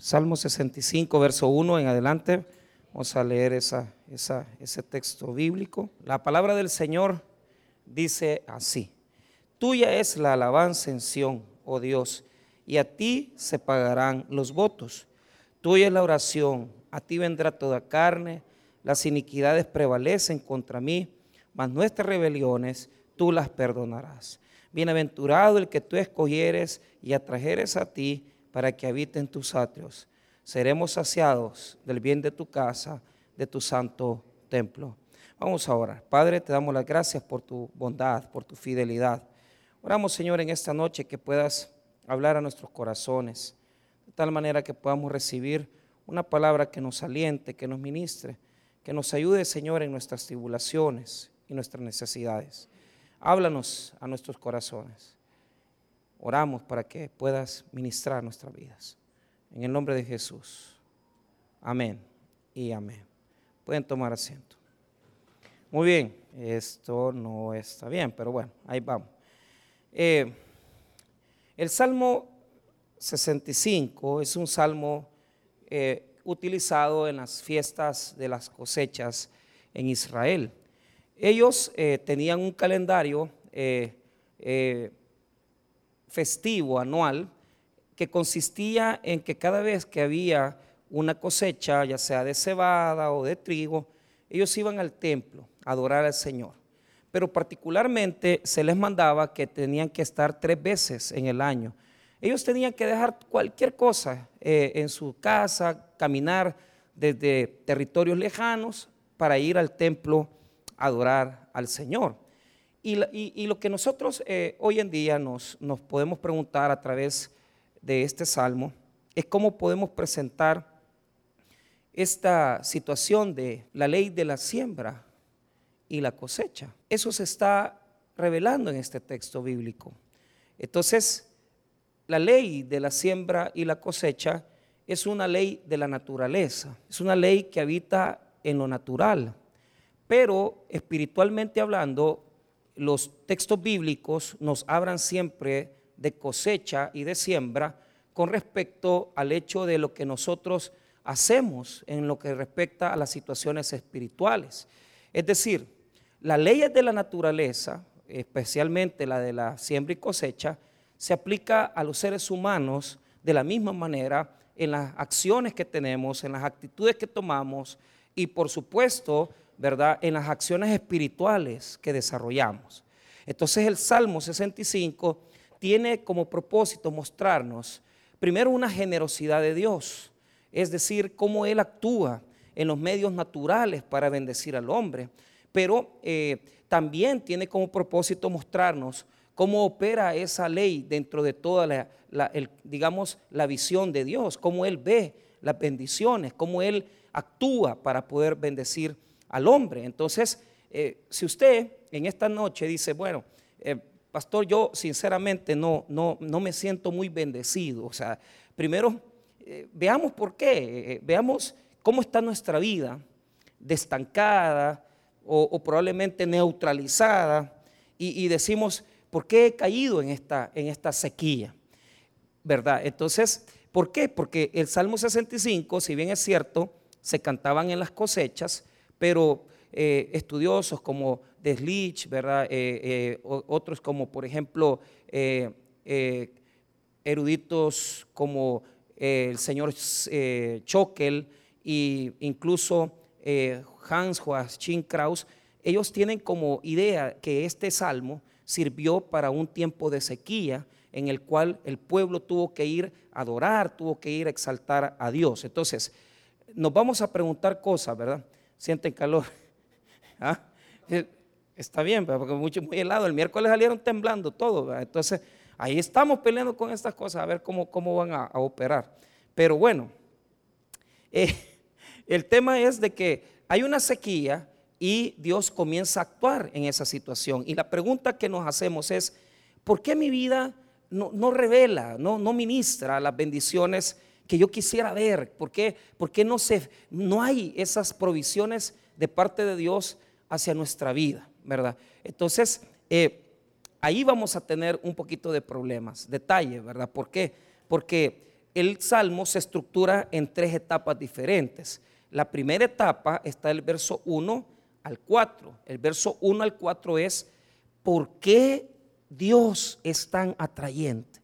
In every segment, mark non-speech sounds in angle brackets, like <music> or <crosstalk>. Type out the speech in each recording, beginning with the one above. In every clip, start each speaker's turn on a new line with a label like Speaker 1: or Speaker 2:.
Speaker 1: Salmo 65, verso 1 en adelante. Vamos a leer esa, ese texto bíblico. La palabra del Señor dice así. Tuya es la alabanza en Sión, oh Dios, y a ti se pagarán los votos. Tuya es la oración, a ti vendrá toda carne, las iniquidades prevalecen contra mí, mas nuestras rebeliones tú las perdonarás. Bienaventurado el que tú escogieres y atrajeres a ti para que habite en tus atrios. Seremos saciados del bien de tu casa, de tu santo templo. Vamos ahora. Padre, te damos las gracias por tu bondad, por tu fidelidad. Oramos, Señor, en esta noche que puedas hablar a nuestros corazones, de tal manera que podamos recibir una palabra que nos aliente, que nos ministre, que nos ayude, Señor, en nuestras tribulaciones y nuestras necesidades. Háblanos a nuestros corazones. Oramos para que puedas ministrar nuestras vidas. En el nombre de Jesús. Amén y amén. Pueden tomar asiento. Muy bien, esto no está bien, pero bueno, ahí vamos. Eh, el Salmo 65 es un salmo eh, utilizado en las fiestas de las cosechas en Israel. Ellos eh, tenían un calendario festivo anual que consistía en que cada vez que había una cosecha, ya sea de cebada o de trigo, ellos iban al templo a adorar al Señor. Pero particularmente se les mandaba que tenían que estar tres veces en el año. Ellos tenían que dejar cualquier cosa eh, en su casa, caminar desde territorios lejanos para ir al templo a adorar al Señor. Y, lo que nosotros eh, hoy en día nos, nos podemos preguntar a través de este salmo es cómo podemos presentar esta situación de la ley de la siembra y la cosecha. Eso se está revelando en este texto bíblico. Entonces, la ley de la siembra y la cosecha es una ley de la naturaleza, es una ley que habita en lo natural, pero espiritualmente hablando, los textos bíblicos nos hablan siempre de cosecha y de siembra con respecto al hecho de lo que nosotros hacemos en lo que respecta a las situaciones espirituales. Es decir, las leyes de la naturaleza, especialmente la de la siembra y cosecha, se aplica a los seres humanos de la misma manera en las acciones que tenemos, en las actitudes que tomamos y por supuesto ¿verdad? En las acciones espirituales que desarrollamos. Entonces el Salmo 65 tiene como propósito mostrarnos primero una generosidad de Dios, es decir, cómo Él actúa en los medios naturales para bendecir al hombre, pero eh, también tiene como propósito mostrarnos cómo opera esa ley dentro de toda la, digamos, la visión de Dios, cómo Él ve las bendiciones, cómo Él actúa para poder bendecir al hombre. Entonces, eh, si usted en esta noche dice, bueno, eh, pastor, yo sinceramente no, no, no me siento muy bendecido, o sea, primero eh, veamos por qué, veamos cómo está nuestra vida, destancada o, probablemente neutralizada, y, y, decimos, ¿por qué he caído en esta, en esta sequía? ¿Verdad? Entonces, ¿por qué? Porque el Salmo 65, si bien es cierto, se cantaban en las cosechas, pero eh, estudiosos como Deslich, ¿verdad? Eh, eh, otros como, por ejemplo, eruditos como el señor Chokel e incluso Hans Joachim Kraus, ellos tienen como idea que este salmo sirvió para un tiempo de sequía en el cual el pueblo tuvo que ir a adorar, tuvo que ir a exaltar a Dios. Entonces, nos vamos a preguntar cosas, ¿verdad? Sienten calor. <laughs> ¿Ah? Está bien, porque mucho, muy helado. El miércoles salieron temblando todo. Entonces, ahí estamos peleando con estas cosas a ver cómo, cómo van a, operar. Pero bueno, eh, <laughs> el tema es de que hay una sequía y Dios comienza a actuar en esa situación. Y la pregunta que nos hacemos es, ¿por qué mi vida no, no revela, no, no ministra las bendiciones que yo quisiera ver? ¿Por qué, no, se, no hay esas provisiones de parte de Dios hacia nuestra vida? ¿Verdad? Entonces, eh, ahí vamos a tener un poquito de problemas, detalles, ¿verdad? ¿Por qué? Porque el salmo se estructura en tres etapas diferentes. La primera etapa está del verso 1 al 4. El verso 1 al 4 es ¿por qué Dios es tan atrayente?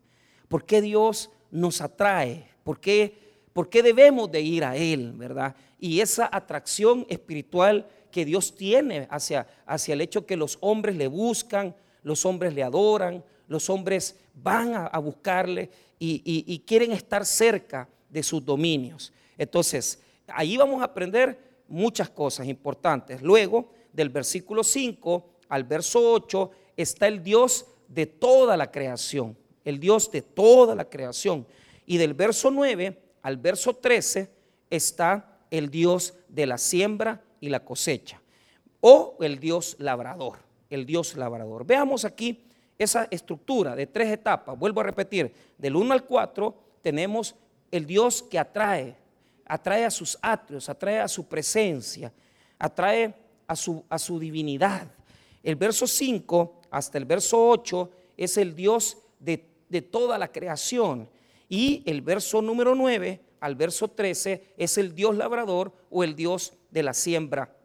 Speaker 1: ¿Por qué Dios nos atrae? ¿Por qué, por qué debemos de ir a Él, verdad? Y esa atracción espiritual que Dios tiene hacia, hacia el hecho que los hombres le buscan, los hombres le adoran, los hombres van a, buscarle y, quieren estar cerca de sus dominios. Entonces, ahí vamos a aprender muchas cosas importantes. Luego, del versículo 5 al verso 8, está el Dios de toda la creación, el Dios de toda la creación. Y del verso 9 al verso 13 está el Dios de la siembra y la cosecha, o el Dios labrador, el Dios labrador. Veamos aquí esa estructura de tres etapas. Vuelvo a repetir, del 1 al 4 tenemos el Dios que atrae, atrae a sus atrios, atrae a su presencia, atrae a su, a su divinidad. El verso 5 hasta el verso 8 es el Dios de, de toda la creación. Y el verso número 9 al verso 13 es el Dios labrador o el Dios de la siembra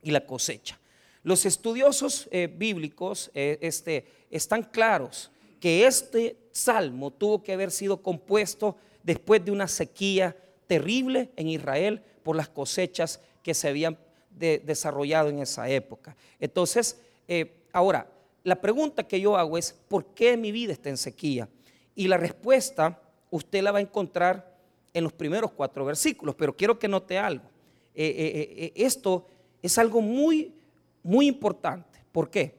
Speaker 1: y la cosecha. Los estudiosos eh, bíblicos eh, este, están claros que este salmo tuvo que haber sido compuesto después de una sequía terrible en Israel por las cosechas que se habían desarrollado en esa época. Entonces, eh, ahora, la pregunta que yo hago es, ¿por qué mi vida está en sequía? Y la respuesta usted la va a encontrar en los primeros cuatro versículos, pero quiero que note algo. esto es algo muy muy importante. ¿Por qué?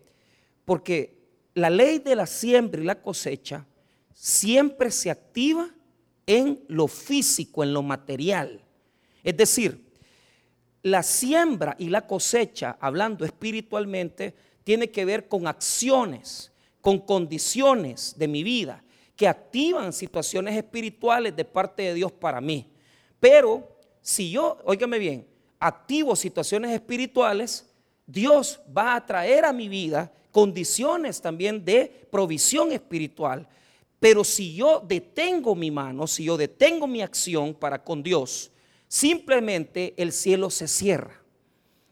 Speaker 1: Porque la ley de la siembra y la cosecha siempre se activa en lo físico, en lo material. Es decir, la siembra y la cosecha, hablando espiritualmente, tiene que ver con acciones, con condiciones de mi vida que activan situaciones espirituales de parte de Dios para mí. Pero si yo, óigame bien, activo situaciones espirituales, Dios va a traer a mi vida condiciones también de provisión espiritual. Pero si yo detengo mi mano, si yo detengo mi acción para con Dios, simplemente el cielo se cierra.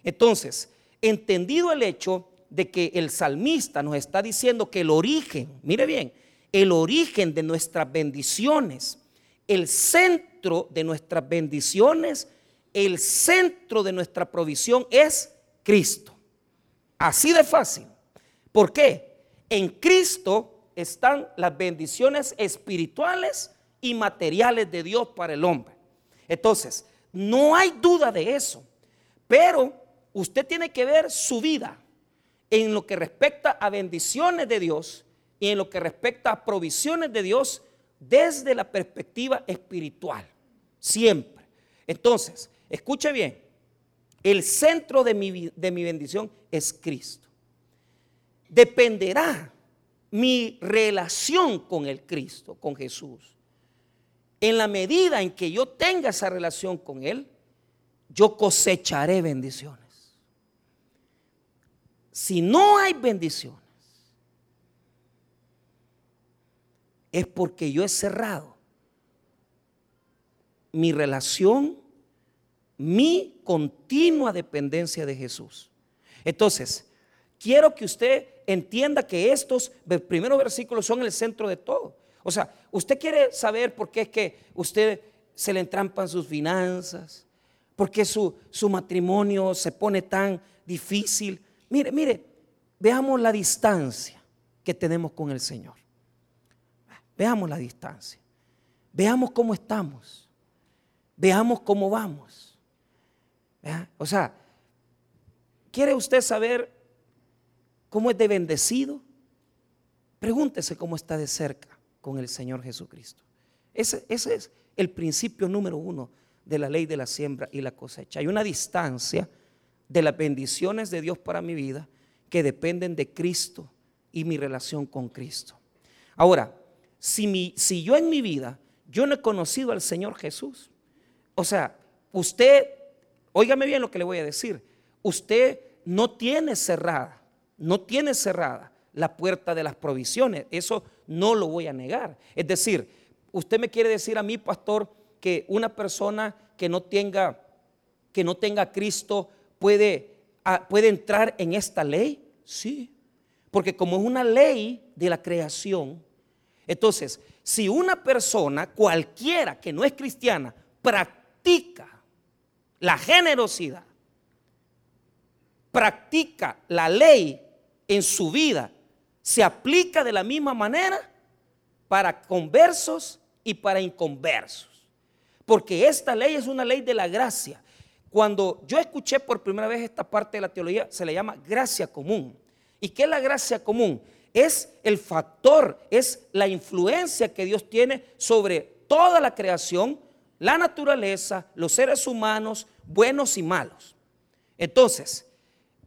Speaker 1: Entonces, entendido el hecho de que el salmista nos está diciendo que el origen, mire bien, el origen de nuestras bendiciones, el centro de nuestras bendiciones, el centro de nuestra provisión es Cristo. Así de fácil. ¿Por qué? En Cristo están las bendiciones espirituales y materiales de Dios para el hombre. Entonces, no hay duda de eso. Pero usted tiene que ver su vida en lo que respecta a bendiciones de Dios y en lo que respecta a provisiones de Dios desde la perspectiva espiritual. Siempre. Entonces, escuche bien. El centro de mi, de mi bendición es Cristo. Dependerá mi relación con el Cristo, con Jesús. En la medida en que yo tenga esa relación con Él, yo cosecharé bendiciones. Si no hay bendiciones, es porque yo he cerrado mi relación mi continua dependencia de Jesús. Entonces, quiero que usted entienda que estos primeros versículos son el centro de todo. O sea, usted quiere saber por qué es que usted se le entrampan sus finanzas, por qué su, su matrimonio se pone tan difícil. Mire, mire, veamos la distancia que tenemos con el Señor. Veamos la distancia. Veamos cómo estamos. Veamos cómo vamos. O sea, ¿quiere usted saber cómo es de bendecido? Pregúntese cómo está de cerca con el Señor Jesucristo. Ese, ese es el principio número uno de la ley de la siembra y la cosecha. Hay una distancia de las bendiciones de Dios para mi vida que dependen de Cristo y mi relación con Cristo. Ahora, si, mi, si yo en mi vida, yo no he conocido al Señor Jesús, o sea, usted Óigame bien lo que le voy a decir. Usted no tiene cerrada, no tiene cerrada la puerta de las provisiones. Eso no lo voy a negar. Es decir, usted me quiere decir a mí, pastor, que una persona que no tenga que no tenga Cristo puede, puede entrar en esta ley? Sí. Porque como es una ley de la creación, entonces, si una persona, cualquiera que no es cristiana, practica la generosidad, practica la ley en su vida, se aplica de la misma manera para conversos y para inconversos. Porque esta ley es una ley de la gracia. Cuando yo escuché por primera vez esta parte de la teología, se le llama gracia común. ¿Y qué es la gracia común? Es el factor, es la influencia que Dios tiene sobre toda la creación, la naturaleza, los seres humanos, buenos y malos. Entonces,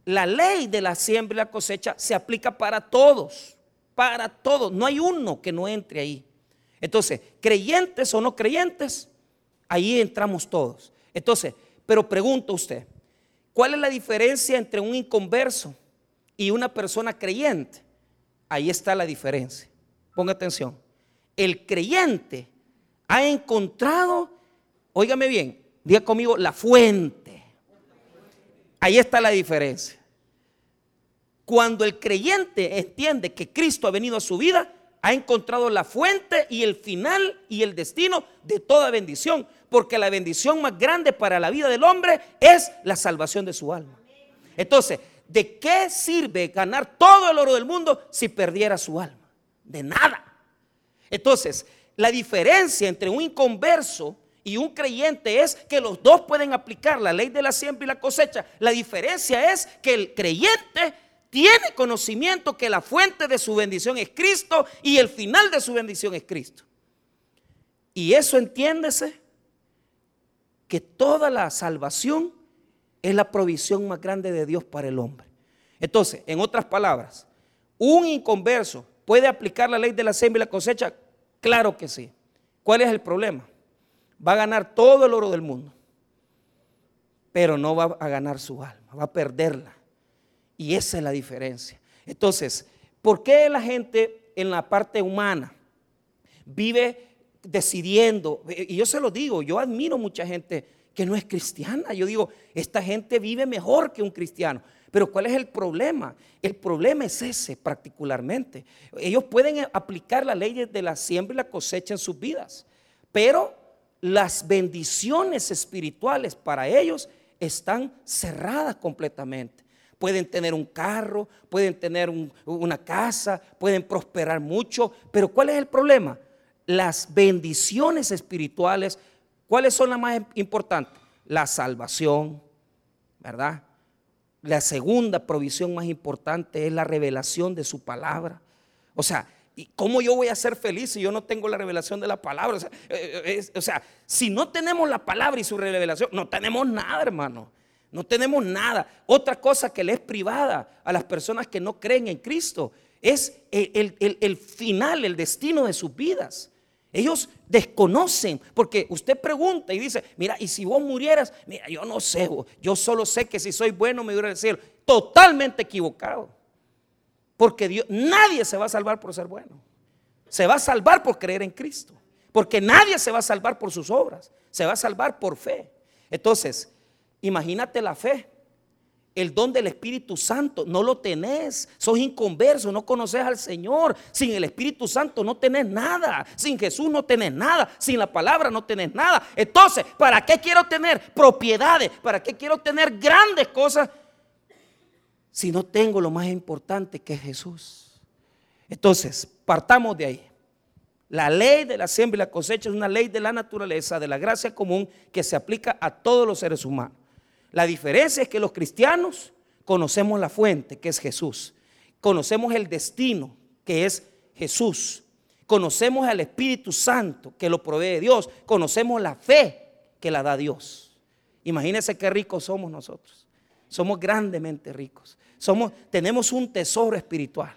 Speaker 1: la ley de la siembra y la cosecha se aplica para todos, para todos. No hay uno que no entre ahí. Entonces, creyentes o no creyentes, ahí entramos todos. Entonces, pero pregunto usted, ¿cuál es la diferencia entre un inconverso y una persona creyente? Ahí está la diferencia. Ponga atención. El creyente ha encontrado, óigame bien, diga conmigo, la fuente. Ahí está la diferencia. Cuando el creyente entiende que Cristo ha venido a su vida, ha encontrado la fuente y el final y el destino de toda bendición. Porque la bendición más grande para la vida del hombre es la salvación de su alma. Entonces, ¿de qué sirve ganar todo el oro del mundo si perdiera su alma? De nada. Entonces, la diferencia entre un inconverso y un creyente es que los dos pueden aplicar la ley de la siembra y la cosecha. La diferencia es que el creyente tiene conocimiento que la fuente de su bendición es Cristo y el final de su bendición es Cristo. Y eso entiéndese que toda la salvación es la provisión más grande de Dios para el hombre. Entonces, en otras palabras, un inconverso puede aplicar la ley de la siembra y la cosecha, claro que sí. ¿Cuál es el problema? Va a ganar todo el oro del mundo, pero no va a ganar su alma, va a perderla. Y esa es la diferencia. Entonces, ¿por qué la gente en la parte humana vive decidiendo? Y yo se lo digo, yo admiro mucha gente que no es cristiana. Yo digo, esta gente vive mejor que un cristiano. Pero ¿cuál es el problema? El problema es ese particularmente. Ellos pueden aplicar la ley de la siembra y la cosecha en sus vidas, pero las bendiciones espirituales para ellos están cerradas completamente pueden tener un carro, pueden tener una casa, pueden prosperar mucho, pero ¿cuál es el problema? Las bendiciones espirituales, ¿cuáles son las más importantes? La salvación, ¿verdad? La segunda provisión más importante es la revelación de su palabra. O sea, ¿y cómo yo voy a ser feliz si yo no tengo la revelación de la palabra? O sea, eh, o sea, si no tenemos la palabra y su revelación, no tenemos nada, hermano. No tenemos nada. Otra cosa que le es privada a las personas que no creen en Cristo es el, final, el destino de sus vidas. Ellos desconocen, porque usted pregunta y dice, mira, y si vos murieras, mira, yo no sé, yo solo sé que si soy bueno me voy al cielo. Totalmente equivocado. Porque Dios, nadie se va a salvar por ser bueno. Se va a salvar por creer en Cristo. Porque nadie se va a salvar por sus obras. Se va a salvar por fe. Entonces, Imagínate la fe. El don del Espíritu Santo no lo tenés. Sos inconverso, no conoces al Señor. Sin el Espíritu Santo no tenés nada. Sin Jesús no tenés nada. Sin la palabra no tenés nada. Entonces, ¿para qué quiero tener propiedades? ¿Para qué quiero tener grandes cosas? Si no tengo lo más importante que es Jesús. Entonces, partamos de ahí. La ley de la siembra y la cosecha es una ley de la naturaleza, de la gracia común que se aplica a todos los seres humanos. La diferencia es que los cristianos conocemos la fuente, que es Jesús. Conocemos el destino, que es Jesús. Conocemos al Espíritu Santo, que lo provee Dios. Conocemos la fe, que la da Dios. Imagínense qué ricos somos nosotros. Somos grandemente ricos. Somos, tenemos un tesoro espiritual,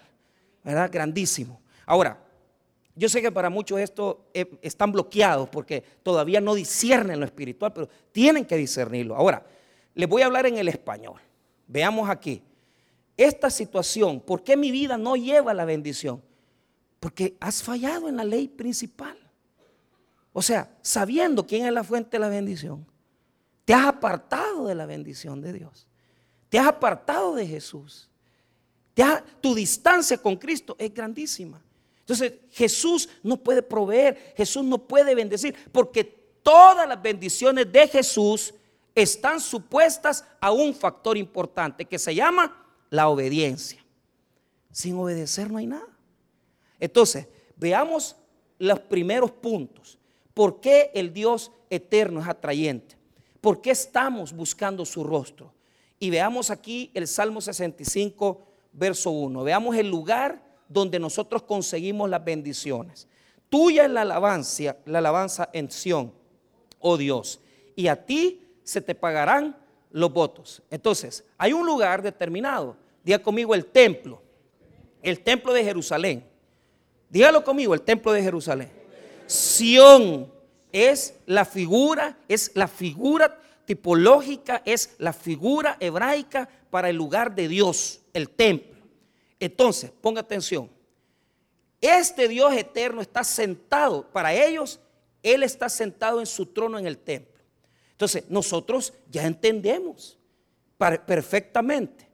Speaker 1: ¿verdad? Grandísimo. Ahora, yo sé que para muchos esto eh, están bloqueados porque todavía no disciernen lo espiritual, pero tienen que discernirlo. Ahora, les voy a hablar en el español. Veamos aquí. Esta situación, ¿por qué mi vida no lleva la bendición? Porque has fallado en la ley principal. O sea, sabiendo quién es la fuente de la bendición, te has apartado de la bendición de Dios. Te has apartado de Jesús. tu distancia con Cristo es grandísima. Entonces Jesús no puede proveer, Jesús no puede bendecir, porque todas las bendiciones de Jesús están supuestas a un factor importante que se llama la obediencia. Sin obedecer no hay nada. Entonces, veamos los primeros puntos. ¿Por qué el Dios eterno es atrayente? ¿Por qué estamos buscando su rostro? Y veamos aquí el Salmo 65, verso 1. Veamos el lugar donde nosotros conseguimos las bendiciones. Tuya es la alabanza, la alabanza en Sión, oh Dios, y a ti se te pagarán los votos. Entonces, hay un lugar determinado. Diga conmigo el templo, el templo de Jerusalén. Dígalo conmigo, el templo de Jerusalén. Sión es la figura, es la figura tipológica, es la figura hebraica para el lugar de Dios, el templo. Entonces, ponga atención. Este Dios eterno está sentado, para ellos, Él está sentado en su trono en el templo. Entonces, nosotros ya entendemos perfectamente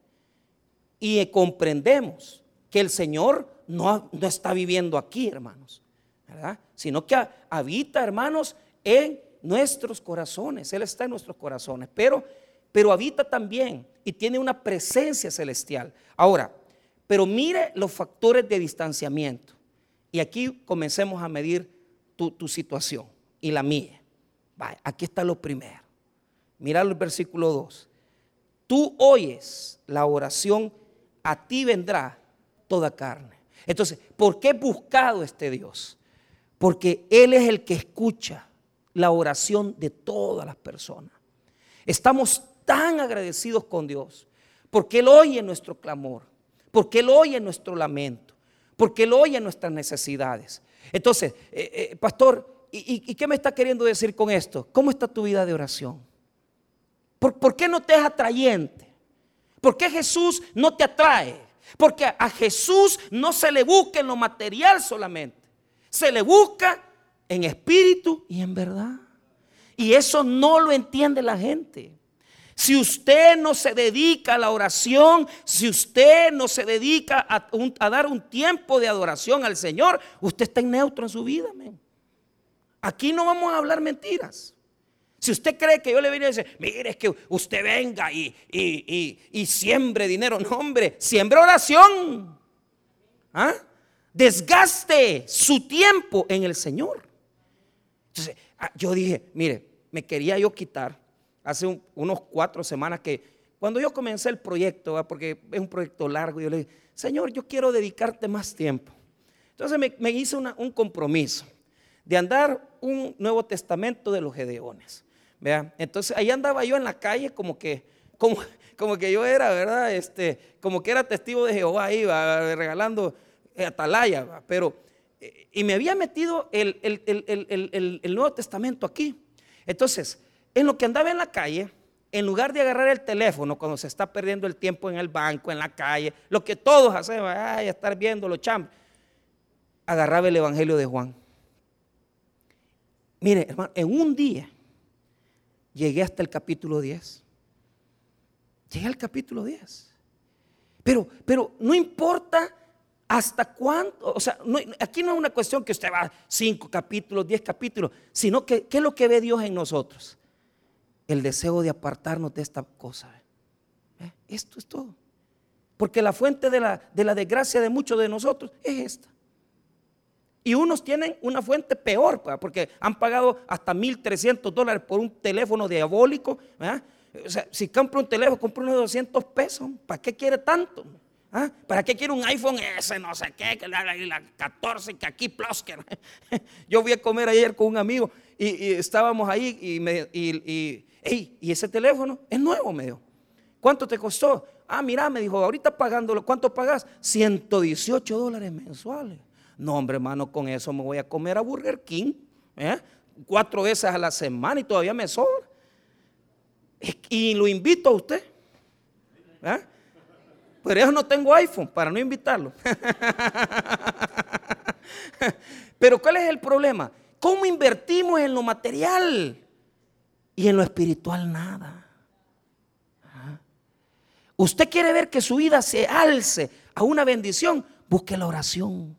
Speaker 1: y comprendemos que el Señor no, no está viviendo aquí, hermanos, ¿verdad? Sino que habita, hermanos, en nuestros corazones. Él está en nuestros corazones, pero, pero habita también y tiene una presencia celestial. Ahora, pero mire los factores de distanciamiento. Y aquí comencemos a medir tu, situación y la mía. Aquí está lo primero. Mira el versículo 2. Tú oyes la oración, a ti vendrá toda carne. Entonces, ¿por qué he buscado este Dios? Porque Él es el que escucha la oración de todas las personas. Estamos tan agradecidos con Dios porque Él oye nuestro clamor porque Él oye nuestro lamento, porque Él oye nuestras necesidades. Entonces, eh, eh, pastor, ¿y, qué me está queriendo decir con esto? ¿Cómo está tu vida de oración? ¿Por, qué no te es atrayente? ¿Por qué Jesús no te atrae? Porque a Jesús no se le busca en lo material solamente, se le busca en espíritu y en verdad. Y eso no lo entiende la gente. Si usted no se dedica a la oración, si usted no se dedica a, dar un tiempo de adoración al Señor, usted está en neutro en su vida. Aquí no vamos a hablar mentiras. Si usted cree que yo le voy a decir, mire, es que usted venga y, y, siembre dinero. No, hombre, siembre oración. ¿Ah? Desgaste su tiempo en el Señor. Entonces, ah, yo dije, mire, me quería yo quitar hace unos cuatro semanas que cuando yo comencé el proyecto, porque es un proyecto largo, yo le dije, Señor, yo quiero dedicarte más tiempo. Entonces me, hice un compromiso de andar un Nuevo Testamento de los Gedeones. ¿vea? Entonces ahí andaba yo en la calle como que, como, como que yo era, ¿verdad? Este, como que era testigo de Jehová, iba regalando atalaya, pero, eh, y me había metido el, el Nuevo Testamento aquí. Entonces, en lo que andaba en la calle, en lugar de agarrar el teléfono cuando se está perdiendo el tiempo en el banco, en la calle, lo que todos hacemos, ay, estar viendo los chambres, agarraba el Evangelio de Juan. Mire, hermano, en un día llegué hasta el capítulo 10. Llegué al capítulo 10. Pero, pero no importa hasta cuánto, o sea, aquí no es una cuestión que usted va cinco capítulos, diez capítulos, sino que qué es lo que ve Dios en nosotros el deseo de apartarnos de esta cosa. ¿Eh? Esto es todo. Porque la fuente de la, de la desgracia de muchos de nosotros es esta. Y unos tienen una fuente peor, porque han pagado hasta 1.300 dólares por un teléfono diabólico. O sea, si compra un teléfono, compra uno de 200 pesos. ¿Para qué quiere tanto? ¿Ah? ¿Para qué quiere un iPhone S, no sé qué, que la, la 14, que aquí plus? Que... <laughs> Yo fui a comer ayer con un amigo y, estábamos ahí y, me, y ese teléfono es nuevo, me dijo. ¿Cuánto te costó? Ah, mira, me dijo, ahorita pagándolo, ¿cuánto pagas? 118 dólares mensuales. No, hombre, hermano, con eso me voy a comer a Burger King. ¿eh? Cuatro veces a la semana y todavía me sobra. Y lo invito a usted. ¿eh? Pero yo no tengo iPhone para no invitarlo. <laughs> Pero ¿cuál es el problema? ¿cómo invertimos en lo material? Y en lo espiritual nada. Usted quiere ver que su vida se alce a una bendición, busque la oración.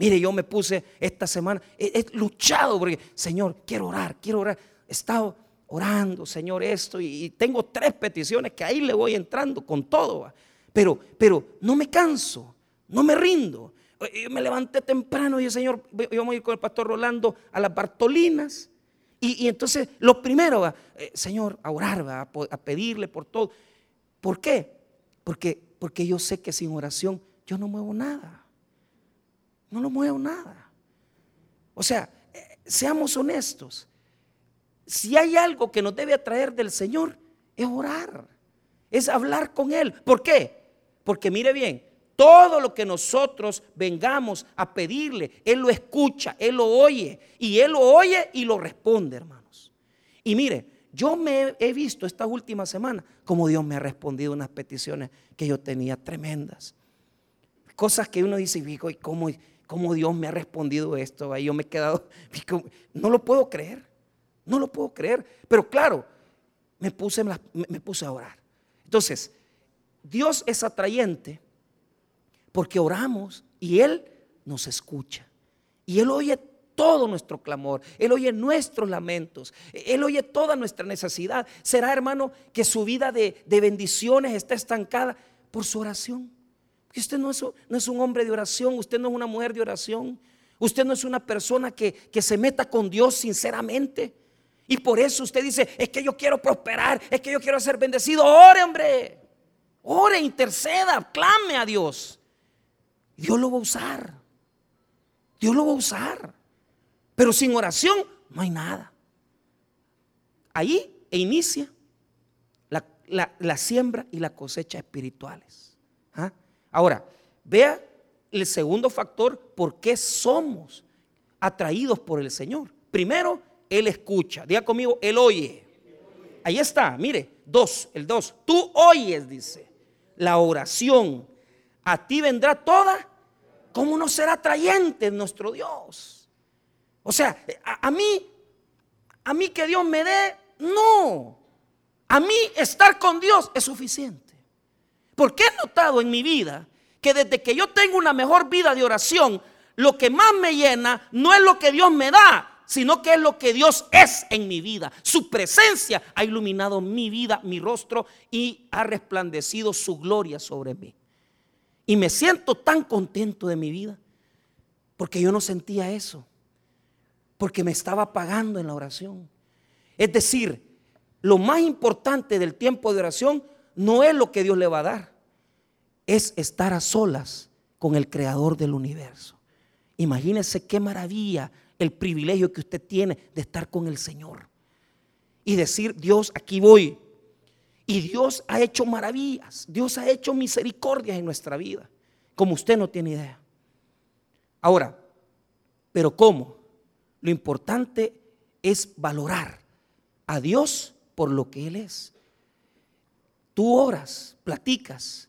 Speaker 1: Mire, yo me puse esta semana, he, luchado porque, Señor, quiero orar, quiero orar. He estado orando, Señor, esto, y, tengo tres peticiones que ahí le voy entrando con todo. Pero, pero no me canso, no me rindo. Yo me levanté temprano y el Señor, voy a ir con el pastor Rolando a las Bartolinas. Y, entonces, lo primero, eh, Señor, a orar, a, a pedirle por todo. ¿Por qué? Porque, porque yo sé que sin oración yo no muevo nada. No lo muevo nada. O sea, eh, seamos honestos. Si hay algo que nos debe atraer del Señor, es orar. Es hablar con Él. ¿Por qué? Porque mire bien, todo lo que nosotros vengamos a pedirle, Él lo escucha, Él lo oye. Y Él lo oye y lo responde, hermanos. Y mire, yo me he visto esta última semana como Dios me ha respondido unas peticiones que yo tenía tremendas. Cosas que uno dice, ¿y cómo, cómo Dios me ha respondido esto? Ahí yo me he quedado, <laughs> no lo puedo creer, no lo puedo creer. Pero claro, me puse, me puse a orar. Entonces, Dios es atrayente porque oramos y Él nos escucha. Y Él oye todo nuestro clamor, Él oye nuestros lamentos, Él oye toda nuestra necesidad. ¿Será, hermano, que su vida de, bendiciones está estancada por su oración? Usted no es, un hombre de oración, usted no es una mujer de oración, usted no es una persona que, se meta con Dios sinceramente. Y por eso usted dice, es que yo quiero prosperar, es que yo quiero ser bendecido. Ore, hombre. Ore, interceda, clame a Dios. Dios lo va a usar. Dios lo va a usar. Pero sin oración no hay nada. Ahí inicia la, siembra y la cosecha espirituales. ¿Ah? Ahora, vea el segundo factor, por qué somos atraídos por el Señor. Primero, Él escucha. Diga conmigo, Él oye. Ahí está, mire, dos, el dos. Tú oyes, dice, la oración. A ti vendrá toda. ¿Cómo no será atrayente nuestro Dios? O sea, a, mí, a mí que Dios me dé, no. A mí estar con Dios es suficiente. Porque he notado en mi vida que desde que yo tengo una mejor vida de oración, lo que más me llena no es lo que Dios me da, sino que es lo que Dios es en mi vida. Su presencia ha iluminado mi vida, mi rostro y ha resplandecido su gloria sobre mí. Y me siento tan contento de mi vida porque yo no sentía eso porque me estaba pagando en la oración. Es decir, lo más importante del tiempo de oración no es lo que Dios le va a dar, es estar a solas con el creador del universo. Imagínese qué maravilla el privilegio que usted tiene de estar con el Señor y decir, Dios, aquí voy. Y Dios ha hecho maravillas, Dios ha hecho misericordias en nuestra vida, como usted no tiene idea. Ahora, ¿pero cómo? Lo importante es valorar a Dios por lo que Él es. Tú oras, platicas,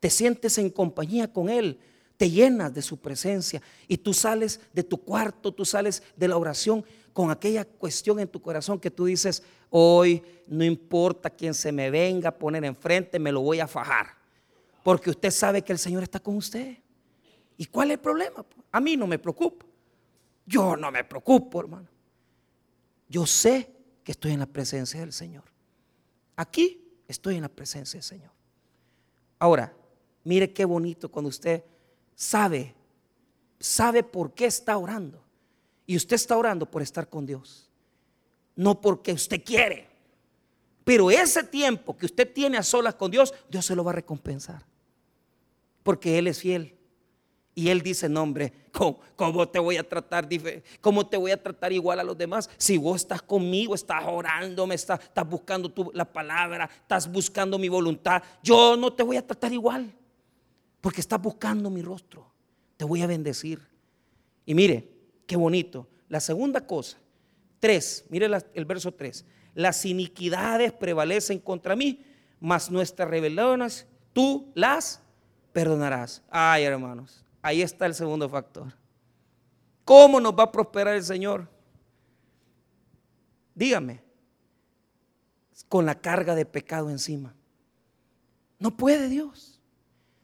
Speaker 1: te sientes en compañía con Él, te llenas de su presencia y tú sales de tu cuarto, tú sales de la oración con aquella cuestión en tu corazón que tú dices, hoy no importa quién se me venga a poner enfrente, me lo voy a fajar, porque usted sabe que el Señor está con usted. ¿Y cuál es el problema? A mí no me preocupa. Yo no me preocupo, hermano. Yo sé que estoy en la presencia del Señor. Aquí estoy en la presencia del Señor. Ahora, mire qué bonito cuando usted sabe, sabe por qué está orando. Y usted está orando por estar con Dios. No porque usted quiere. Pero ese tiempo que usted tiene a solas con Dios, Dios se lo va a recompensar. Porque Él es fiel. Y él dice, no hombre, ¿cómo, te voy a tratar ¿Cómo te voy a tratar igual a los demás? Si vos estás conmigo, estás orando, me estás, estás buscando la palabra, estás buscando mi voluntad, yo no te voy a tratar igual. Porque estás buscando mi rostro. Te voy a bendecir. Y mire, qué bonito. La segunda cosa, tres, mire el verso tres. Las iniquidades prevalecen contra mí, mas nuestras rebeliones tú las perdonarás. Ay, hermanos. Ahí está el segundo factor. ¿Cómo nos va a prosperar el Señor? Dígame, con la carga de pecado encima. No puede Dios.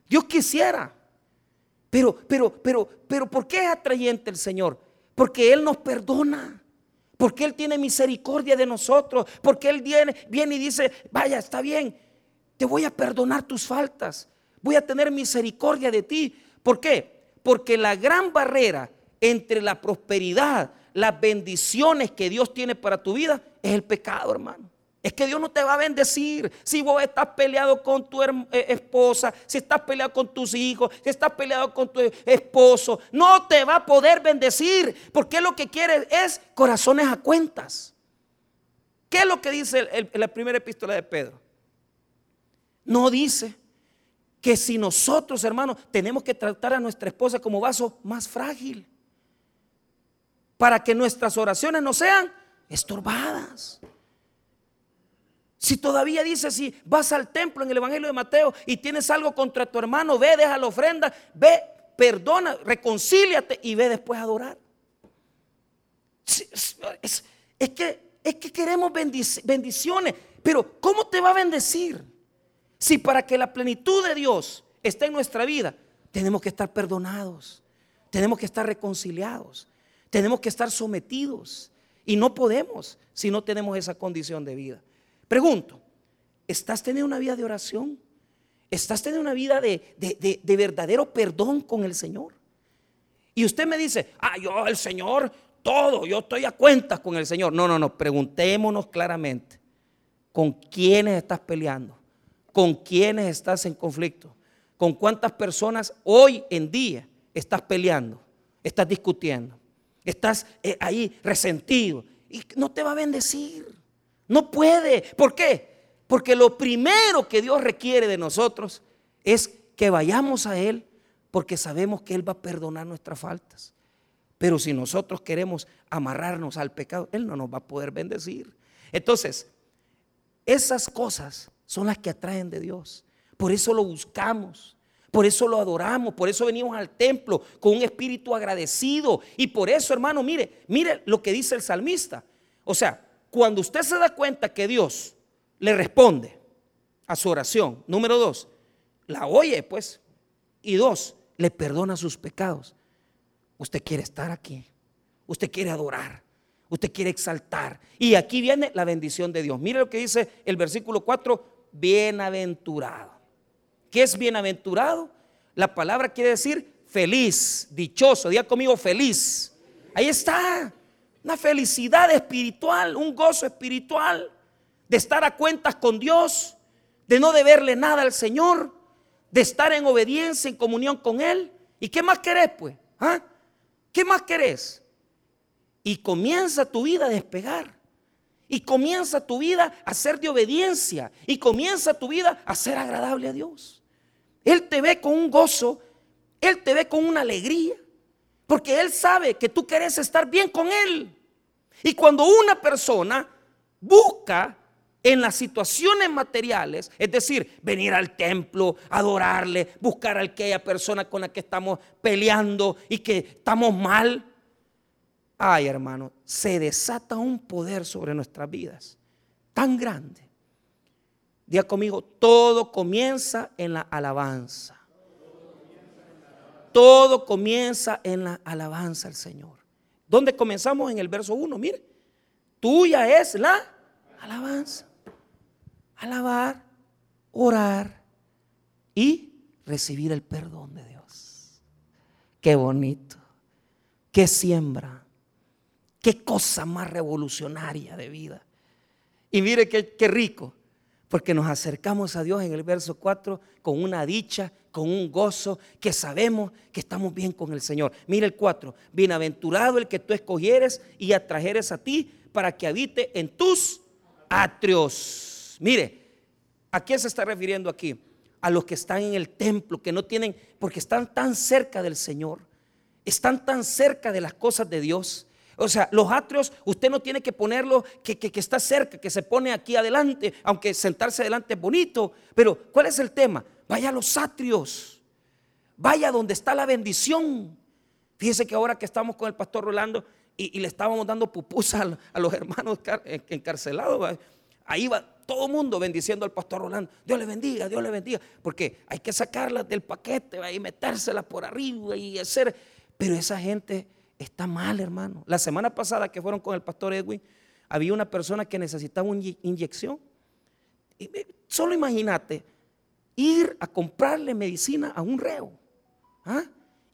Speaker 1: Dios quisiera. Pero, pero, pero, pero, ¿por qué es atrayente el Señor? Porque Él nos perdona. Porque Él tiene misericordia de nosotros. Porque Él viene, viene y dice, vaya, está bien, te voy a perdonar tus faltas. Voy a tener misericordia de ti. ¿Por qué? Porque la gran barrera entre la prosperidad, las bendiciones que Dios tiene para tu vida es el pecado, hermano. Es que Dios no te va a bendecir si vos estás peleado con tu eh, esposa, si estás peleado con tus hijos, si estás peleado con tu esposo. No te va a poder bendecir porque lo que quiere es corazones a cuentas. ¿Qué es lo que dice la primera epístola de Pedro? No dice que si nosotros, hermanos, tenemos que tratar a nuestra esposa como vaso más frágil para que nuestras oraciones no sean estorbadas. Si todavía dice, si vas al templo en el Evangelio de Mateo y tienes algo contra tu hermano, ve, deja la ofrenda, ve, perdona, reconcíliate y ve después a adorar. Es, que, es que queremos bendiciones, pero ¿cómo te va a bendecir? Si para que la plenitud de Dios esté en nuestra vida, tenemos que estar perdonados, tenemos que estar reconciliados, tenemos que estar sometidos. Y no podemos si no tenemos esa condición de vida. Pregunto, ¿estás teniendo una vida de oración? ¿Estás teniendo una vida de, de, verdadero perdón con el Señor? Y usted me dice, ah, yo el Señor, todo, yo estoy a cuentas con el Señor. No, no, no, preguntémonos claramente, ¿con quiénes estás peleando? ¿Con quiénes estás en conflicto? ¿Con cuántas personas hoy en día estás peleando? Estás discutiendo. Estás eh, ahí resentido. Y no te va a bendecir. No puede. ¿Por qué? Porque lo primero que Dios requiere de nosotros es que vayamos a Él porque sabemos que Él va a perdonar nuestras faltas. Pero si nosotros queremos amarrarnos al pecado, Él no nos va a poder bendecir. Entonces, esas cosas son las que atraen de Dios. Por eso lo buscamos. Por eso lo adoramos, por eso venimos al templo con un espíritu agradecido. Y por eso, hermano, mire, mire lo que dice el salmista. O sea, cuando usted se da cuenta que Dios le responde a su oración, número dos, la oye pues, y dos, le perdona sus pecados. Usted quiere estar aquí, usted quiere adorar, usted quiere exaltar. Y aquí viene la bendición de Dios. Mire lo que dice el versículo 4, bienaventurado. ¿Qué es bienaventurado? La palabra quiere decir feliz, dichoso. Diga conmigo feliz. Ahí está una felicidad espiritual, un gozo espiritual, de estar a cuentas con Dios, de no deberle nada al Señor, de estar en obediencia, en comunión con Él. ¿Y qué más querés, pues? ¿Ah? ¿Qué más querés? Y comienza tu vida a despegar. Y comienza tu vida a ser de obediencia. Y comienza tu vida a ser agradable a Dios. Él te ve con un gozo. Él te ve con una alegría. Porque Él sabe que tú querés estar bien con Él. Y cuando una persona busca en las situaciones materiales, es decir, venir al templo, adorarle, buscar a aquella persona con la que estamos peleando y que estamos mal, ay hermano, se desata un poder sobre nuestras vidas tan grande. Diga conmigo, todo comienza en la alabanza. Todo comienza en la alabanza al Señor. ¿Dónde comenzamos? En el verso 1, mire. Tuya es la alabanza. Alabar, orar y recibir el perdón de Dios. Qué bonito. Qué siembra. Qué cosa más revolucionaria de vida. Y mire qué, rico porque nos acercamos a Dios en el verso 4 con una dicha, con un gozo, que sabemos que estamos bien con el Señor. Mire el 4, bienaventurado el que tú escogieres y atrajeres a ti para que habite en tus atrios. Mire, ¿a quién se está refiriendo aquí? A los que están en el templo, que no tienen, porque están tan cerca del Señor, están tan cerca de las cosas de Dios o sea, los atrios, usted no tiene que ponerlo que, está cerca, que se pone aquí adelante, aunque sentarse adelante es bonito. Pero, ¿cuál es el tema? Vaya a los atrios, vaya donde está la bendición, Fíjese que ahora que estamos con el pastor Rolando y, le estábamos dando pupusas a, los hermanos encarcelados, ahí va todo el mundo bendiciendo al pastor Rolando. Dios le bendiga, Dios le bendiga. Porque hay que sacarlas del paquete y metérselas por arriba y hacer. Pero esa gente está mal, hermano. La semana pasada que fueron con el pastor Edwin, había una persona que necesitaba una inyección. solo imagínate ir a comprarle medicina a un reo ¿ah?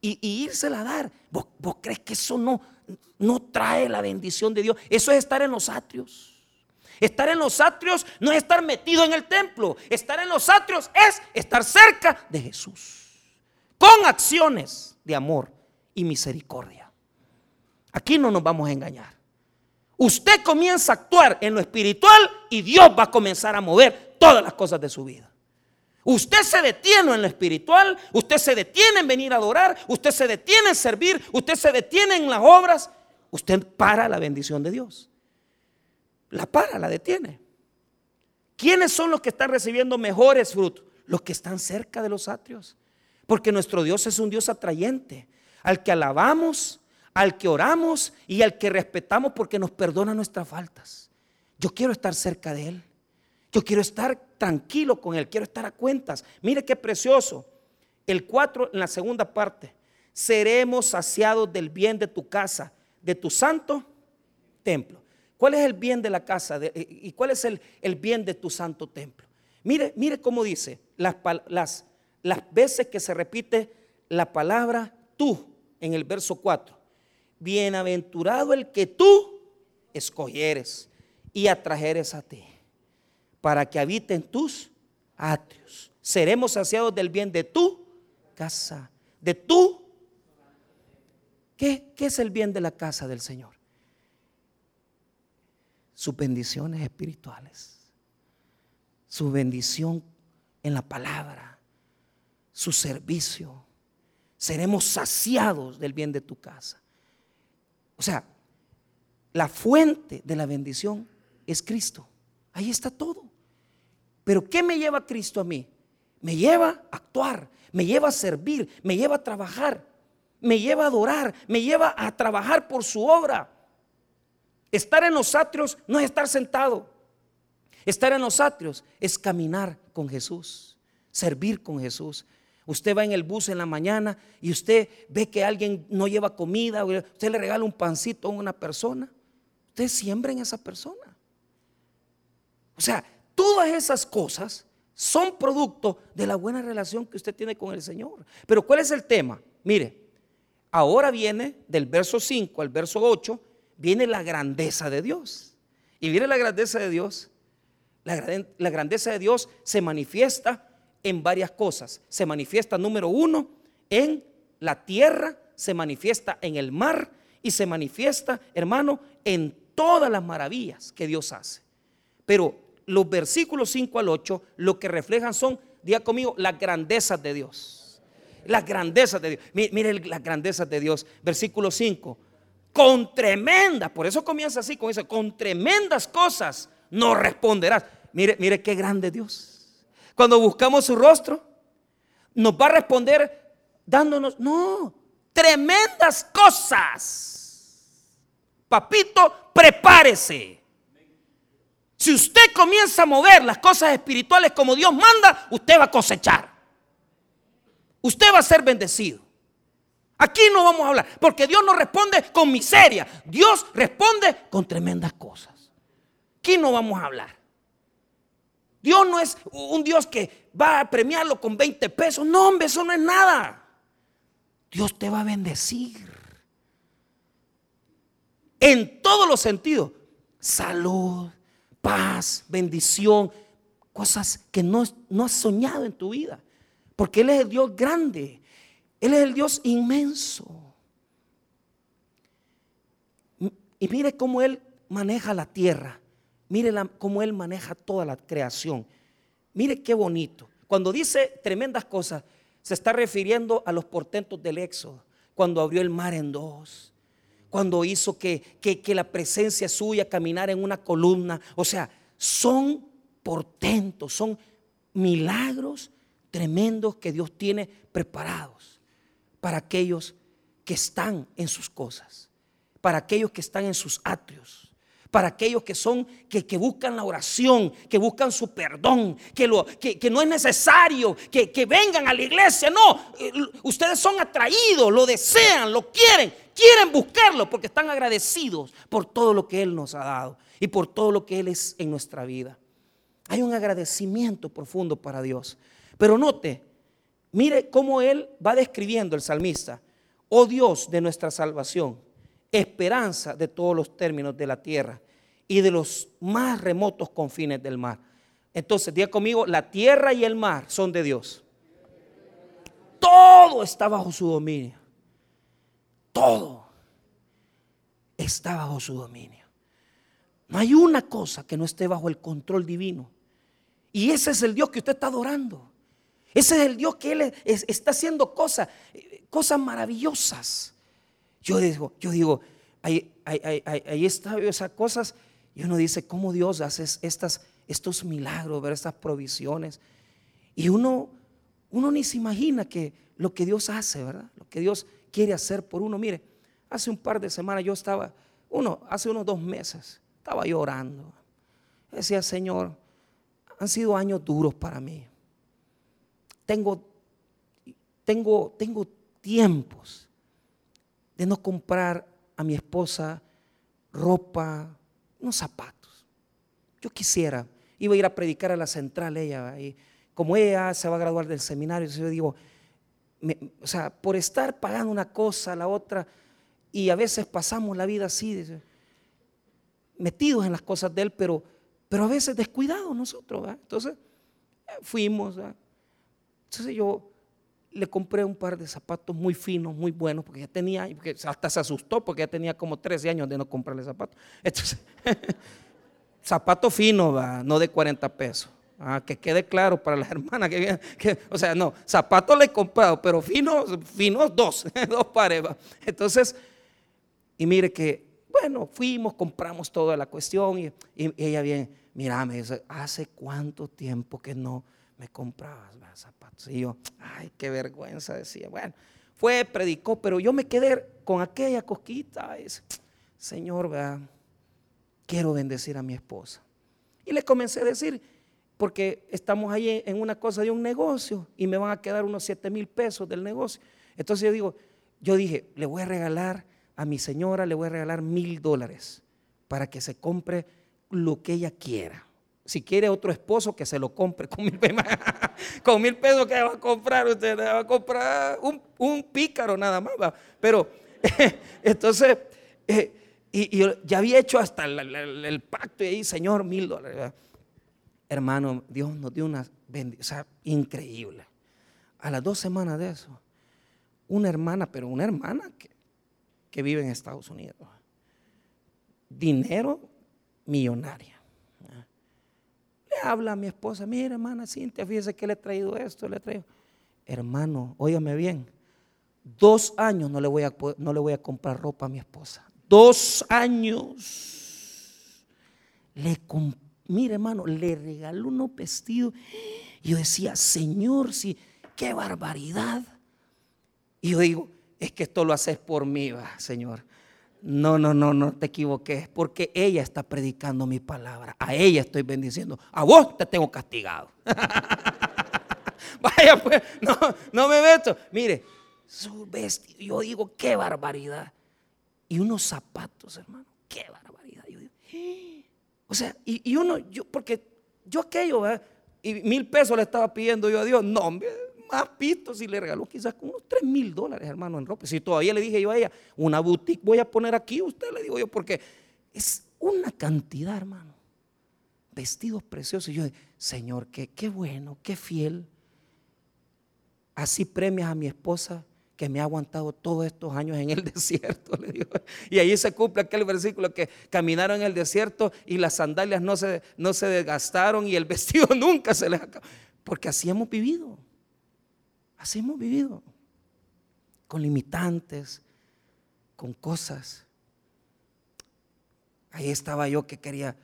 Speaker 1: y, y írsela a dar. ¿Vos, crees que eso no, no trae la bendición de Dios? Eso es estar en los atrios. Estar en los atrios no es estar metido en el templo. Estar en los atrios es estar cerca de Jesús. Con acciones de amor y misericordia. Aquí no nos vamos a engañar. Usted comienza a actuar en lo espiritual y Dios va a comenzar a mover todas las cosas de su vida. Usted se detiene en lo espiritual, usted se detiene en venir a adorar, usted se detiene en servir, usted se detiene en las obras, usted para la bendición de Dios la para, la detiene. ¿Quiénes son los que están recibiendo mejores frutos? Los que están cerca de los atrios. Porque nuestro Dios es un Dios atrayente, al que alabamos, al que oramos y al que respetamos porque nos perdona nuestras faltas. Yo quiero estar cerca de Él. Yo quiero estar tranquilo con Él, quiero estar a cuentas. Mire qué precioso. El 4 en la segunda parte. Seremos saciados del bien de tu casa, de tu santo templo. ¿Cuál es el bien de la casa y cuál es el, bien de tu santo templo? Mire, mire cómo dice las, las, las veces que se repite la palabra tú en el verso 4. Bienaventurado el que tú escogieres y atrajeres a ti, para que habiten tus atrios. Seremos saciados del bien de tu casa, de tu... ¿Qué, qué es el bien de la casa del Señor? sus bendiciones espirituales, su bendición en la palabra, su servicio. Seremos saciados del bien de tu casa. O sea, la fuente de la bendición es Cristo. Ahí está todo. Pero ¿qué me lleva Cristo a mí? Me lleva a actuar, me lleva a servir, me lleva a trabajar, me lleva a adorar, me lleva a trabajar por su obra. Estar en los atrios no es estar sentado. Estar en los atrios es caminar con Jesús, servir con Jesús. Usted va en el bus en la mañana y usted ve que alguien no lleva comida, usted le regala un pancito a una persona, usted siembra en esa persona. O sea, todas esas cosas son producto de la buena relación que usted tiene con el Señor. Pero ¿cuál es el tema? Mire, ahora viene del verso 5 al verso 8 viene la grandeza de Dios. Y viene la grandeza de Dios. La, grandeza de Dios se manifiesta en varias cosas. Se manifiesta, número uno, en la tierra, se manifiesta en el mar y se manifiesta, hermano, en todas las maravillas que Dios hace. Pero los versículos 5 al 8 lo que reflejan son, diga conmigo, las grandezas de Dios. Las grandezas de Dios. Mire, las grandezas de Dios. Versículo 5 con tremendas, por eso comienza así, con eso, con tremendas cosas no responderás. Mire, mire qué grande Dios. Cuando buscamos su rostro, nos va a responder dándonos, no, tremendas cosas. Papito, prepárese. Si usted comienza a mover las cosas espirituales como Dios manda, usted va a cosechar. Usted va a ser bendecido. Aquí no vamos a hablar, porque Dios no responde con miseria, Dios responde con tremendas cosas. Aquí no vamos a hablar. Dios no es un Dios que va a premiarlo con 20 pesos. No, hombre, eso no es nada. Dios te va a bendecir. En todos los sentidos. Salud, paz, bendición. Cosas que no, no has soñado en tu vida. Porque Él es el Dios grande. Él es el Dios inmenso. Y mire cómo Él maneja la tierra. Mire cómo Él maneja toda la creación. Mire qué bonito. Cuando dice tremendas cosas, se está refiriendo a los portentos del Éxodo. Cuando abrió el mar en dos. Cuando hizo que, que la presencia suya caminara en una columna. O sea, son portentos, son milagros tremendos que Dios tiene preparados para aquellos que están en sus cosas, para aquellos que están en sus atrios para aquellos que son, que, que, buscan la oración, que buscan su perdón, que, lo, que, que no es necesario que, que, vengan a la iglesia. No, eh, ustedes son atraídos, lo desean, lo quieren, quieren buscarlo porque están agradecidos por todo lo que Él nos ha dado y por todo lo que Él es en nuestra vida. Hay un agradecimiento profundo para Dios. Pero note, mire cómo Él va describiendo el salmista, oh Dios de nuestra salvación esperanza de todos los términos de la tierra y de los más remotos confines del mar. Entonces, diga conmigo, la tierra y el mar son de Dios. Todo está bajo su dominio. Todo está bajo su dominio. No hay una cosa que no esté bajo el control divino. Y ese es el Dios que usted está adorando. Ese es el Dios que Él está haciendo cosas, cosas maravillosas. Yo digo, yo digo, ahí, ahí, está esas cosas. Y uno dice, ¿cómo Dios hace estas, estos milagros, ver estas provisiones? Y uno, uno ni se imagina que lo que Dios hace, ¿verdad? Lo que Dios quiere hacer por uno. Mire, hace un par de semanas yo estaba, uno, hace unos dos meses, estaba llorando. Decía, Señor, han sido años duros para mí. Tengo, tengo, tengo tiempos de no comprar a mi esposa ropa, unos zapatos. Yo quisiera, iba a ir a predicar a la central ella, y como ella se va a graduar del seminario, yo digo, o sea, por estar pagando una cosa, la otra, y a veces pasamos la vida así, metidos en las cosas de él, pero, pero a veces descuidados nosotros. Entonces, eh, fuimos. Entonces yo le compré un par de zapatos muy finos, muy buenos, porque ya tenía, porque hasta se asustó porque ya tenía como 13 años de no comprarle zapatos. Entonces, <laughs> zapato fino, no de 40 pesos. Ah, que quede claro para las <laughs> hermanas que, que o sea, no, zapatos le he comprado, pero finos, finos dos, <laughs> dos pares. Entonces, y mire que, bueno, fuimos, compramos toda la cuestión y, y ella bien, mira, me dice, ¿hace cuánto tiempo que no me comprabas zapatos. Y yo, ay, qué vergüenza, decía. Bueno, fue, predicó, pero yo me quedé con aquella cosquita. Señor, quiero bendecir a mi esposa. Y le comencé a decir, porque estamos ahí en una cosa de un negocio y me van a quedar unos 7 mil pesos del negocio. Entonces yo digo, yo dije, le voy a regalar a mi señora, le voy a regalar mil dólares para que se compre lo que ella quiera. Si quiere otro esposo, que se lo compre con mil pesos. <laughs> con mil pesos que va a comprar, usted va a comprar un, pícaro nada más. Pero <laughs> entonces, eh, y, ya había hecho hasta el, pacto y ahí, Señor, mil dólares. Hermano, Dios nos dio una bendición increíble. A las dos semanas de eso, una hermana, pero una hermana que, que vive en Estados Unidos, dinero millonaria habla a mi esposa, mira hermana Cintia, fíjese que le he traído esto, le he traído. Hermano, óigame bien, dos años no le voy a, no le voy a comprar ropa a mi esposa. Dos años. Le mire hermano, le regaló unos vestidos. Y yo decía, Señor, sí, qué barbaridad. Y yo digo, es que esto lo haces por mí, va, Señor. No, no, no, no te equivoques, porque ella está predicando mi palabra. A ella estoy bendiciendo. A vos te tengo castigado. <laughs> Vaya, pues, no, no me meto. Mire, su vestido, yo digo, qué barbaridad. Y unos zapatos, hermano, qué barbaridad. Yo o sea, y, uno, yo, porque yo aquello, y mil pesos le estaba pidiendo yo a Dios. No, hombre más pistos y le regaló quizás como unos 3 mil dólares, hermano, en ropa. Si todavía le dije yo a ella, una boutique voy a poner aquí, usted le digo yo, porque es una cantidad, hermano. Vestidos preciosos. Y yo, Señor, qué, qué bueno, qué fiel. Así premias a mi esposa que me ha aguantado todos estos años en el <laughs> desierto. Y ahí se cumple aquel versículo que caminaron en el desierto y las sandalias no se, no se desgastaron y el <laughs> vestido nunca se les acabó. Porque así hemos vivido. Así hemos vivido, con limitantes, con cosas. Ahí estaba yo que quería,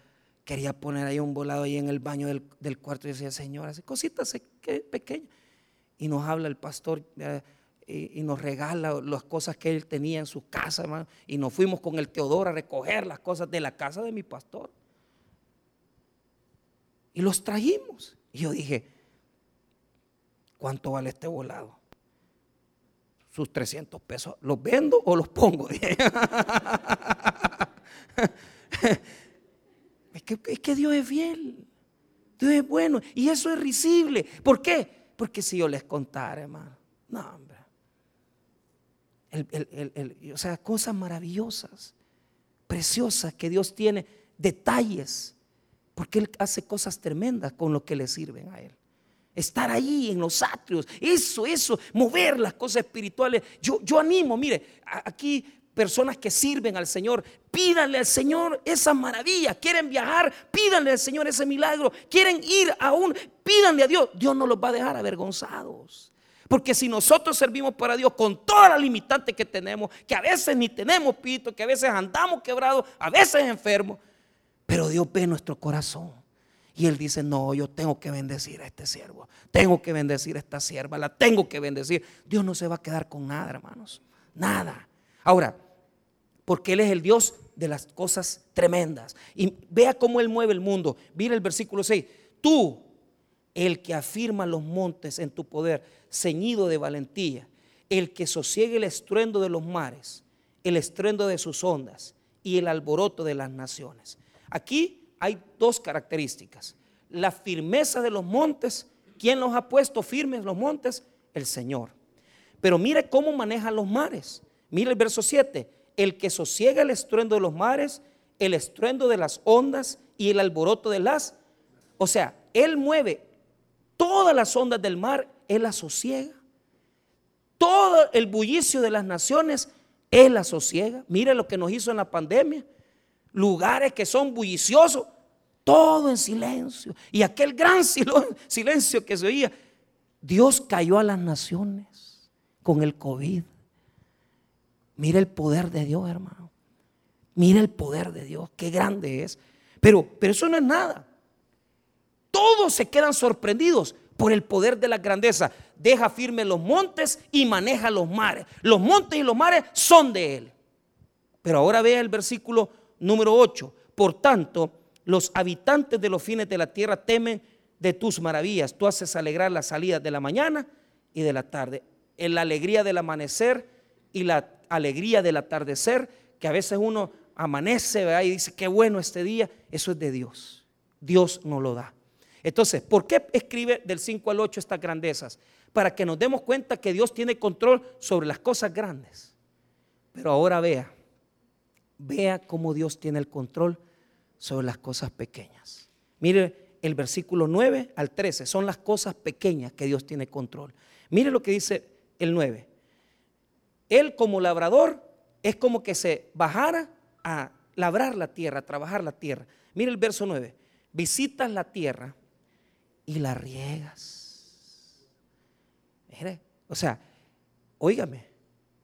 Speaker 1: quería poner ahí un volado ahí en el baño del, cuarto y decía, Señor, hace cositas pequeñas. Y nos habla el pastor, y, nos regala las cosas que él tenía en su casa, hermano. Y nos fuimos con el Teodoro a recoger las cosas de la casa de mi pastor. Y los trajimos. Y yo dije, ¿cuánto vale este volado? Sus 300 pesos. ¿Los vendo o los pongo? <laughs> es, que, que Dios es fiel. Dios es bueno. Y eso es risible. ¿Por qué? Porque si yo les contara, hermano. No, hombre o sea, cosas maravillosas, preciosas que Dios tiene, detalles, porque Él hace cosas tremendas con lo que le sirven a Él. Estar ahí en los atrios, eso, eso, mover las cosas espirituales. Yo, yo animo, mire, aquí personas que sirven al Señor, pídanle al Señor esa maravilla. Quieren viajar, pídanle al Señor ese milagro. Quieren ir aún, pídanle a Dios. Dios no los va a dejar avergonzados. Porque si nosotros servimos para Dios con toda la limitante que tenemos, que a veces ni tenemos pito, que a veces andamos quebrados, a veces enfermos, pero Dios ve nuestro corazón. Y Él dice, no, yo tengo que bendecir a este siervo, tengo que bendecir a esta sierva, la tengo que bendecir. Dios no se va a quedar con nada, hermanos, nada. Ahora, porque Él es el Dios de las cosas tremendas. Y vea cómo Él mueve el mundo. Mira el versículo 6. Tú, el que afirma los montes en tu poder, ceñido de valentía, el que sosiegue el estruendo de los mares, el estruendo de sus ondas y el alboroto de las naciones. Aquí hay dos características. La firmeza de los montes, ¿quién los ha puesto firmes los montes? El Señor. Pero mire cómo maneja los mares. Mire el verso 7, el que sosiega el estruendo de los mares, el estruendo de las ondas y el alboroto de las... O sea, Él mueve todas las ondas del mar, Él las sosiega. Todo el bullicio de las naciones, Él las sosiega. Mire lo que nos hizo en la pandemia. Lugares que son bulliciosos, todo en silencio. Y aquel gran silencio que se oía, Dios cayó a las naciones con el COVID. Mire el poder de Dios, hermano. Mire el poder de Dios, qué grande es. Pero, pero eso no es nada todos se quedan sorprendidos por el poder de la grandeza. Deja firme los montes y maneja los mares. Los montes y los mares son de Él. Pero ahora vea el versículo número 8. Por tanto, los habitantes de los fines de la tierra temen de tus maravillas. Tú haces alegrar las salidas de la mañana y de la tarde. En la alegría del amanecer y la alegría del atardecer, que a veces uno amanece y dice, qué bueno este día, eso es de Dios. Dios nos lo da. Entonces, ¿por qué escribe del 5 al 8 estas grandezas? Para que nos demos cuenta que Dios tiene control sobre las cosas grandes. Pero ahora vea, vea cómo Dios tiene el control sobre las cosas pequeñas. Mire el versículo 9 al 13, son las cosas pequeñas que Dios tiene control. Mire lo que dice el 9. Él como labrador es como que se bajara a labrar la tierra, a trabajar la tierra. Mire el verso 9. Visitas la tierra y la riegas. Mire, o sea, óigame,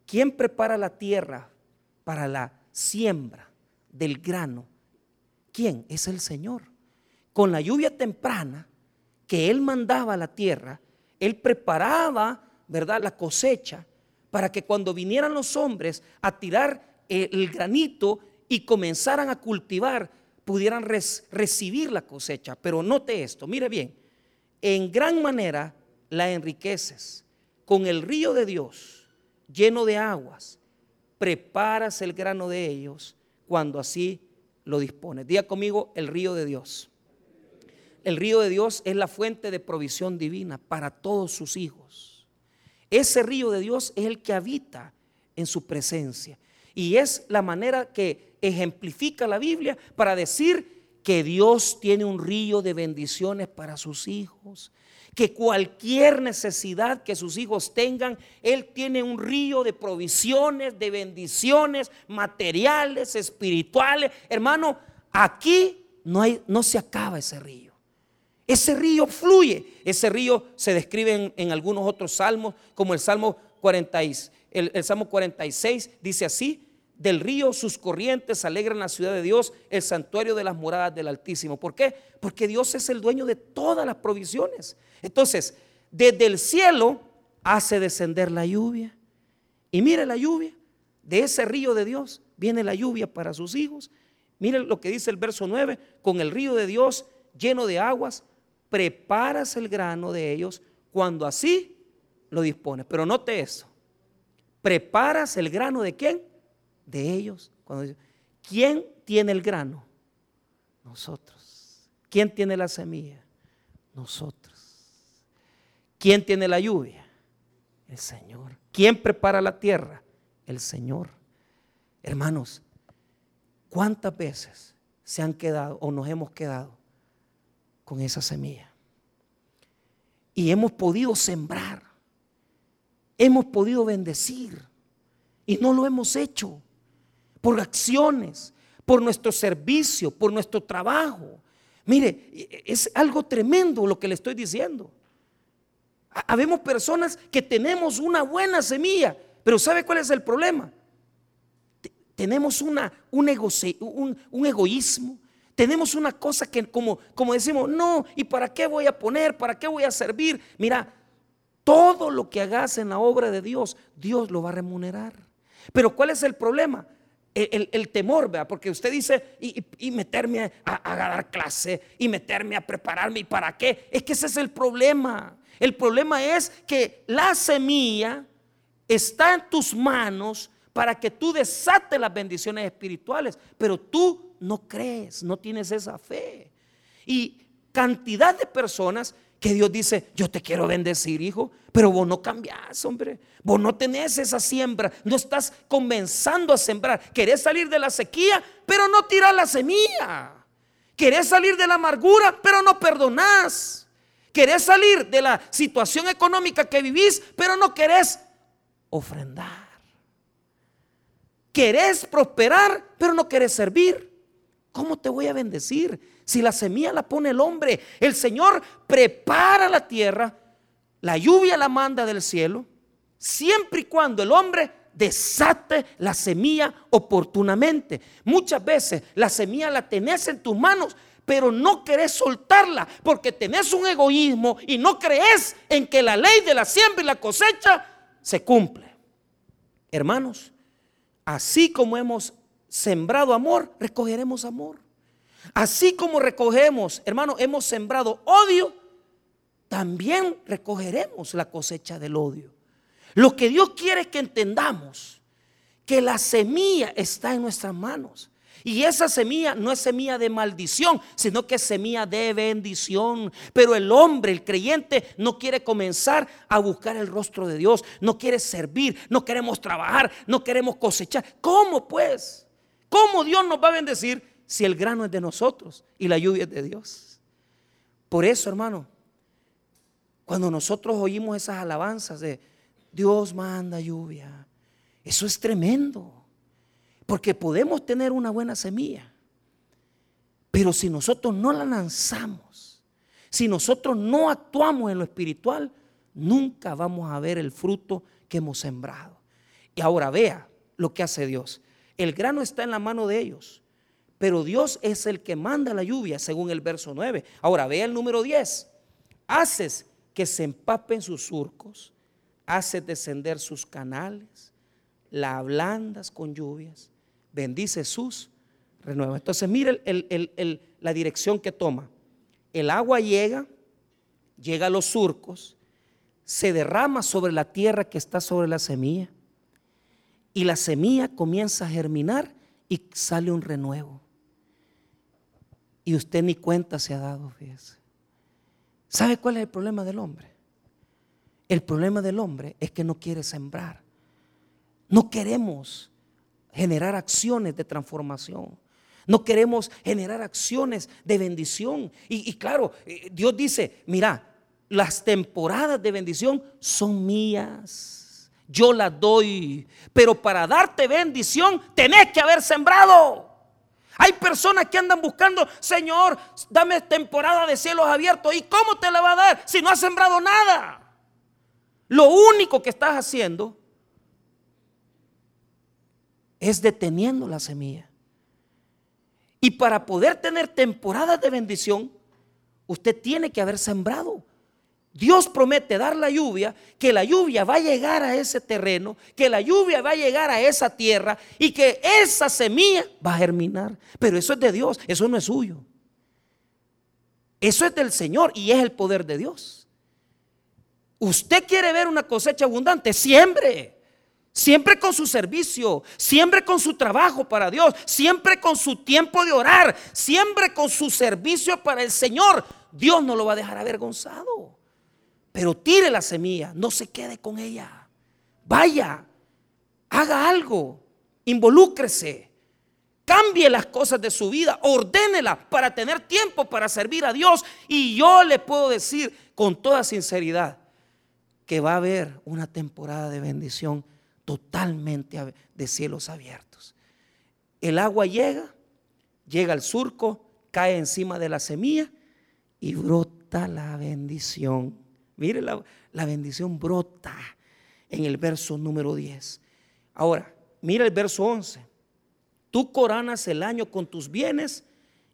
Speaker 1: ¿quién prepara la tierra para la siembra del grano? ¿Quién? Es el Señor. Con la lluvia temprana que Él mandaba a la tierra, Él preparaba, ¿verdad?, la cosecha para que cuando vinieran los hombres a tirar el granito y comenzaran a cultivar, pudieran recibir la cosecha. Pero note esto, mire bien, en gran manera la enriqueces. Con el río de Dios, lleno de aguas, preparas el grano de ellos cuando así lo dispones. Diga conmigo el río de Dios. El río de Dios es la fuente de provisión divina para todos sus hijos. Ese río de Dios es el que habita en su presencia. Y es la manera que ejemplifica la Biblia para decir que Dios tiene un río de bendiciones para sus hijos, que cualquier necesidad que sus hijos tengan, Él tiene un río de provisiones, de bendiciones materiales, espirituales. Hermano, aquí no, hay, no se acaba ese río. Ese río fluye. Ese río se describe en, algunos otros salmos, como el Salmo 46. el Salmo 46 dice así, del río sus corrientes alegran la ciudad de Dios, el santuario de las moradas del Altísimo. ¿Por qué? Porque Dios es el dueño de todas las provisiones. Entonces, desde el cielo hace descender la lluvia. Y mire la lluvia, de ese río de Dios viene la lluvia para sus hijos. Mire lo que dice el verso 9, con el río de Dios lleno de aguas, preparas el grano de ellos cuando así lo dispones. Pero note eso, preparas el grano de quién? De ellos. Cuando, ¿Quién tiene el grano? Nosotros. ¿Quién tiene la semilla? Nosotros. ¿Quién tiene la lluvia? El Señor. ¿Quién prepara la tierra? El Señor. Hermanos, ¿cuántas veces se han quedado o nos hemos quedado con esa semilla? Y hemos podido sembrar, hemos podido bendecir y no lo hemos hecho por acciones, por nuestro servicio, por nuestro trabajo. Mire, es algo tremendo lo que le estoy diciendo. Habemos personas que tenemos una buena semilla, pero ¿sabe cuál es el problema? Tenemos una, un, egoísmo, tenemos una cosa que como, como decimos, no, ¿y para qué voy a poner? ¿Para qué voy a servir? Mira, todo lo que hagas en la obra de Dios, Dios lo va a remunerar. Pero ¿cuál es el problema? El, temor, ¿verdad? Porque usted dice, y, meterme a, dar clase, y meterme a prepararme, ¿y para qué? Es que ese es el problema. El problema es que la semilla está en tus manos para que tú desates las bendiciones espirituales, pero tú no crees, no tienes esa fe. Y cantidad de personas que Dios dice, yo te quiero bendecir, hijo, pero vos no cambiás, hombre. Vos no tenés esa siembra, no estás comenzando a sembrar. Querés salir de la sequía, pero no tirás la semilla. Querés salir de la amargura, pero no perdonás. Querés salir de la situación económica que vivís, pero no querés ofrendar. Querés prosperar, pero no querés servir. ¿Cómo te voy a bendecir? Si la semilla la pone el hombre, el Señor prepara la tierra, la lluvia la manda del cielo, siempre y cuando el hombre desate la semilla oportunamente. Muchas veces la semilla la tenés en tus manos, pero no querés soltarla porque tenés un egoísmo y no crees en que la ley de la siembra y la cosecha se cumple. Hermanos, así como hemos sembrado amor, recogeremos amor. Así como recogemos, hermano, hemos sembrado odio, también recogeremos la cosecha del odio. Lo que Dios quiere es que entendamos que la semilla está en nuestras manos. Y esa semilla no es semilla de maldición, sino que es semilla de bendición. Pero el hombre, el creyente, no quiere comenzar a buscar el rostro de Dios, no quiere servir, no queremos trabajar, no queremos cosechar. ¿Cómo pues? ¿Cómo Dios nos va a bendecir si el grano es de nosotros y la lluvia es de Dios? Por eso, hermano, cuando nosotros oímos esas alabanzas de Dios manda lluvia, eso es tremendo. Porque podemos tener una buena semilla, pero si nosotros no la lanzamos, si nosotros no actuamos en lo espiritual, nunca vamos a ver el fruto que hemos sembrado. Y ahora vea lo que hace Dios. El grano está en la mano de ellos pero Dios es el que manda la lluvia, según el verso 9. Ahora vea el número 10. Haces que se empapen sus surcos, haces descender sus canales, la ablandas con lluvias, bendice sus renuevos. Entonces, mire la dirección que toma. El agua llega, llega a los surcos, se derrama sobre la tierra que está sobre la semilla, y la semilla comienza a germinar y sale un renuevo. Y usted ni cuenta se ha dado, fíjese. ¿Sabe cuál es el problema del hombre? El problema del hombre es que no quiere sembrar. No queremos generar acciones de transformación. No queremos generar acciones de bendición. Y, claro, eh, Dios dice, mira, las temporadas de bendición son mías. Yo las doy. Pero para darte bendición tenés que haber sembrado. Hay personas que andan buscando, Señor, dame temporada de cielos abiertos. ¿Y cómo te la va a dar si no has sembrado nada? Lo único que estás haciendo es deteniendo la semilla. Y para poder tener temporadas de bendición, usted tiene que haber sembrado. Dios promete dar la lluvia, que la lluvia va a llegar a ese terreno, que la lluvia va a llegar a esa tierra y que esa semilla va a germinar. Pero eso es de Dios, eso no es suyo. Eso es del Señor y es el poder de Dios. Usted quiere ver una cosecha abundante, siempre. Siempre con su servicio, siempre con su trabajo para Dios, siempre con su tiempo de orar, siempre con su servicio para el Señor. Dios no lo va a dejar avergonzado. Pero tire la semilla, no se quede con ella. Vaya, haga algo, involúcrese, cambie las cosas de su vida, ordénela para tener tiempo para servir a Dios. Y yo le puedo decir con toda sinceridad que va a haber una temporada de bendición totalmente de cielos abiertos. El agua llega, llega al surco, cae encima de la semilla y brota la bendición. Mire, la, bendición brota en el verso número 10. Ahora, mira el verso 11. Tú coronas el año con tus bienes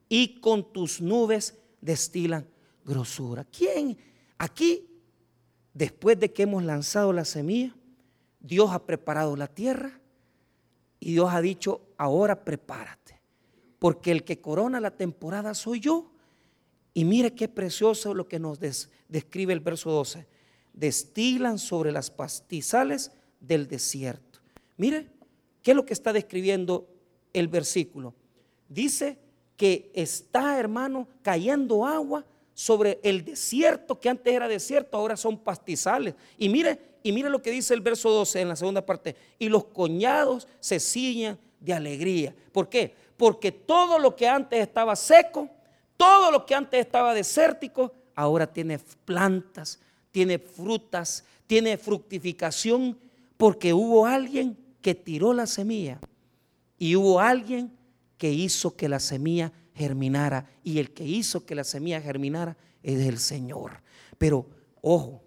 Speaker 1: y con tus nubes destilan grosura. ¿Quién? Aquí, después de que hemos lanzado la semilla, Dios ha preparado la tierra y Dios ha dicho, ahora prepárate, porque el que corona la temporada soy yo. Y mire qué precioso lo que nos describe el verso 12. Destilan sobre las pastizales del desierto. Mire, ¿qué es lo que está describiendo el versículo? Dice que está, hermano, cayendo agua sobre el desierto que antes era desierto, ahora son pastizales. Y mire, y mire lo que dice el verso 12 en la segunda parte. Y los coñados se ciñan de alegría. ¿Por qué? Porque todo lo que antes estaba seco, todo lo que antes estaba desértico, ahora tiene plantas, tiene frutas, tiene fructificación, porque hubo alguien que tiró la semilla y hubo alguien que hizo que la semilla germinara. Y el que hizo que la semilla germinara es el Señor. Pero, ojo,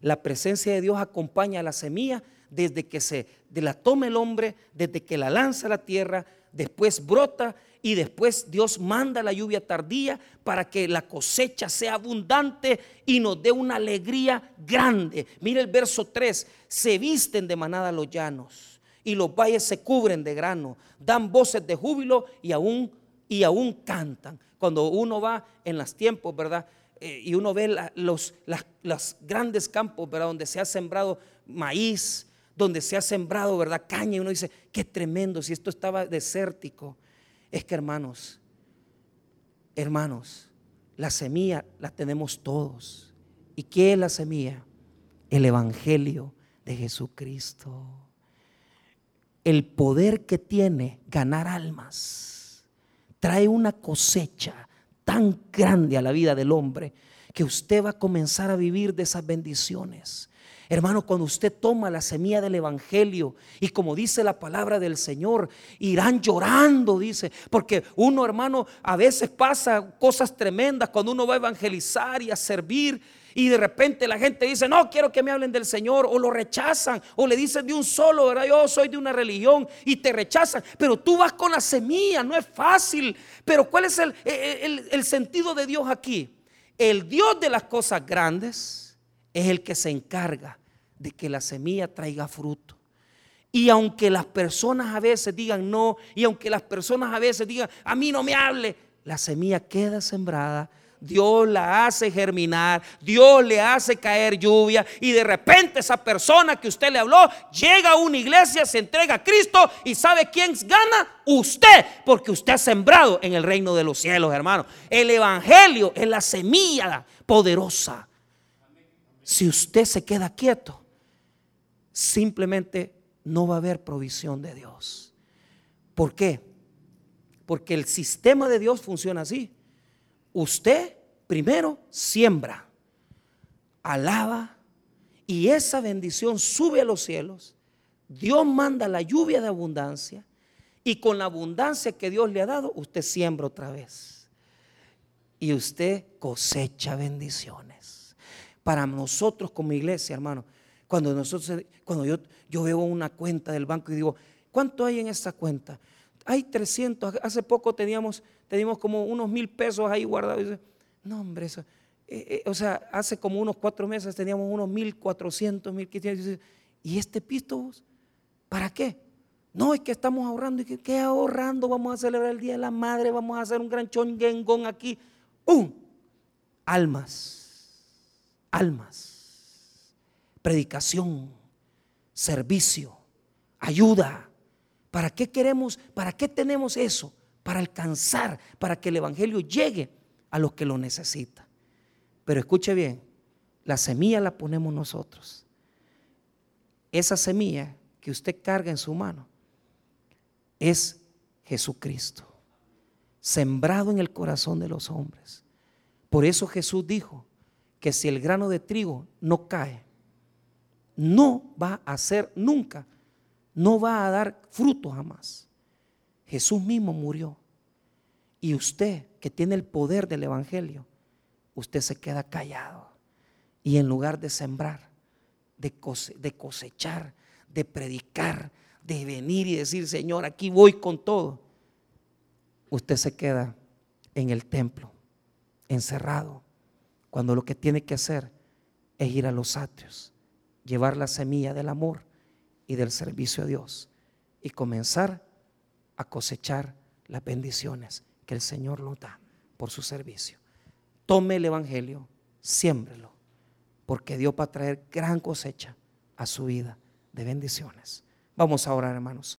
Speaker 1: la presencia de Dios acompaña a la semilla desde que se de la toma el hombre, desde que la lanza a la tierra, después brota y después Dios manda la lluvia tardía para que la cosecha sea abundante y nos dé una alegría grande. Mire el verso 3, se visten de manada los llanos y los valles se cubren de grano, dan voces de júbilo y aún y aún cantan. Cuando uno va en los tiempos, ¿verdad? Eh, y uno ve los grandes campos, ¿verdad? Donde se ha sembrado maíz, donde se ha sembrado, ¿verdad? Caña, y uno dice, qué tremendo, si esto estaba desértico. Es que hermanos, hermanos, la semilla la tenemos todos. ¿Y qué es la semilla? El Evangelio de Jesucristo. El poder que tiene ganar almas trae una cosecha tan grande a la vida del hombre que usted va a comenzar a vivir de esas bendiciones. Hermano, cuando usted toma la semilla del Evangelio y como dice la palabra del Señor, irán llorando, dice, porque uno, hermano, a veces pasa cosas tremendas cuando uno va a evangelizar y a servir y de repente la gente dice, no, quiero que me hablen del Señor, o lo rechazan, o le dicen de un solo, ¿verdad? Yo soy de una religión y te rechazan, pero tú vas con la semilla, no es fácil. Pero ¿cuál es el, el sentido de Dios aquí? El Dios de las cosas grandes es el que se encarga de que la semilla traiga fruto. Y aunque las personas a veces digan no, y aunque las personas a veces digan, a mí no me hable, la semilla queda sembrada Dios la hace germinar, Dios le hace caer lluvia y de repente esa persona que usted le habló llega a una iglesia, se entrega a Cristo y sabe quién gana usted, porque usted ha sembrado en el reino de los cielos, hermano. El evangelio es la semilla poderosa. Si usted se queda quieto, simplemente no va a haber provisión de Dios. ¿Por qué? Porque el sistema de Dios funciona así usted primero siembra, alaba y esa bendición sube a los cielos. Dios manda la lluvia de abundancia y con la abundancia que Dios le ha dado, usted siembra otra vez. Y usted cosecha bendiciones. Para nosotros como iglesia, hermano, cuando nosotros cuando yo yo veo una cuenta del banco y digo, ¿cuánto hay en esta cuenta? Hay 300, hace poco teníamos, teníamos como unos mil pesos ahí guardados. No, hombre, eso, eh, o sea, hace como unos cuatro meses teníamos unos 1400, 1500. ¿Y este pisto, para qué? No, es que estamos ahorrando. ¿Y qué ahorrando? Vamos a celebrar el Día de la Madre, vamos a hacer un gran chongengón aquí. ¡Pum! Almas, almas, predicación, servicio, ayuda. ¿Para qué queremos, para qué tenemos eso? Para alcanzar, para que el Evangelio llegue a los que lo necesitan. Pero escuche bien, la semilla la ponemos nosotros. Esa semilla que usted carga en su mano es Jesucristo, sembrado en el corazón de los hombres. Por eso Jesús dijo que si el grano de trigo no cae, no va a ser nunca, no va a dar fruto jamás. Jesús mismo murió. Y usted que tiene el poder del Evangelio, usted se queda callado. Y en lugar de sembrar, de cosechar, de predicar, de venir y decir, Señor, aquí voy con todo, usted se queda en el templo, encerrado, cuando lo que tiene que hacer es ir a los atrios, llevar la semilla del amor y del servicio a Dios y comenzar a cosechar las bendiciones que el Señor nos da por su servicio. Tome el Evangelio, siémbrelo, porque Dios va a traer gran cosecha a su vida de bendiciones. Vamos a orar, hermanos.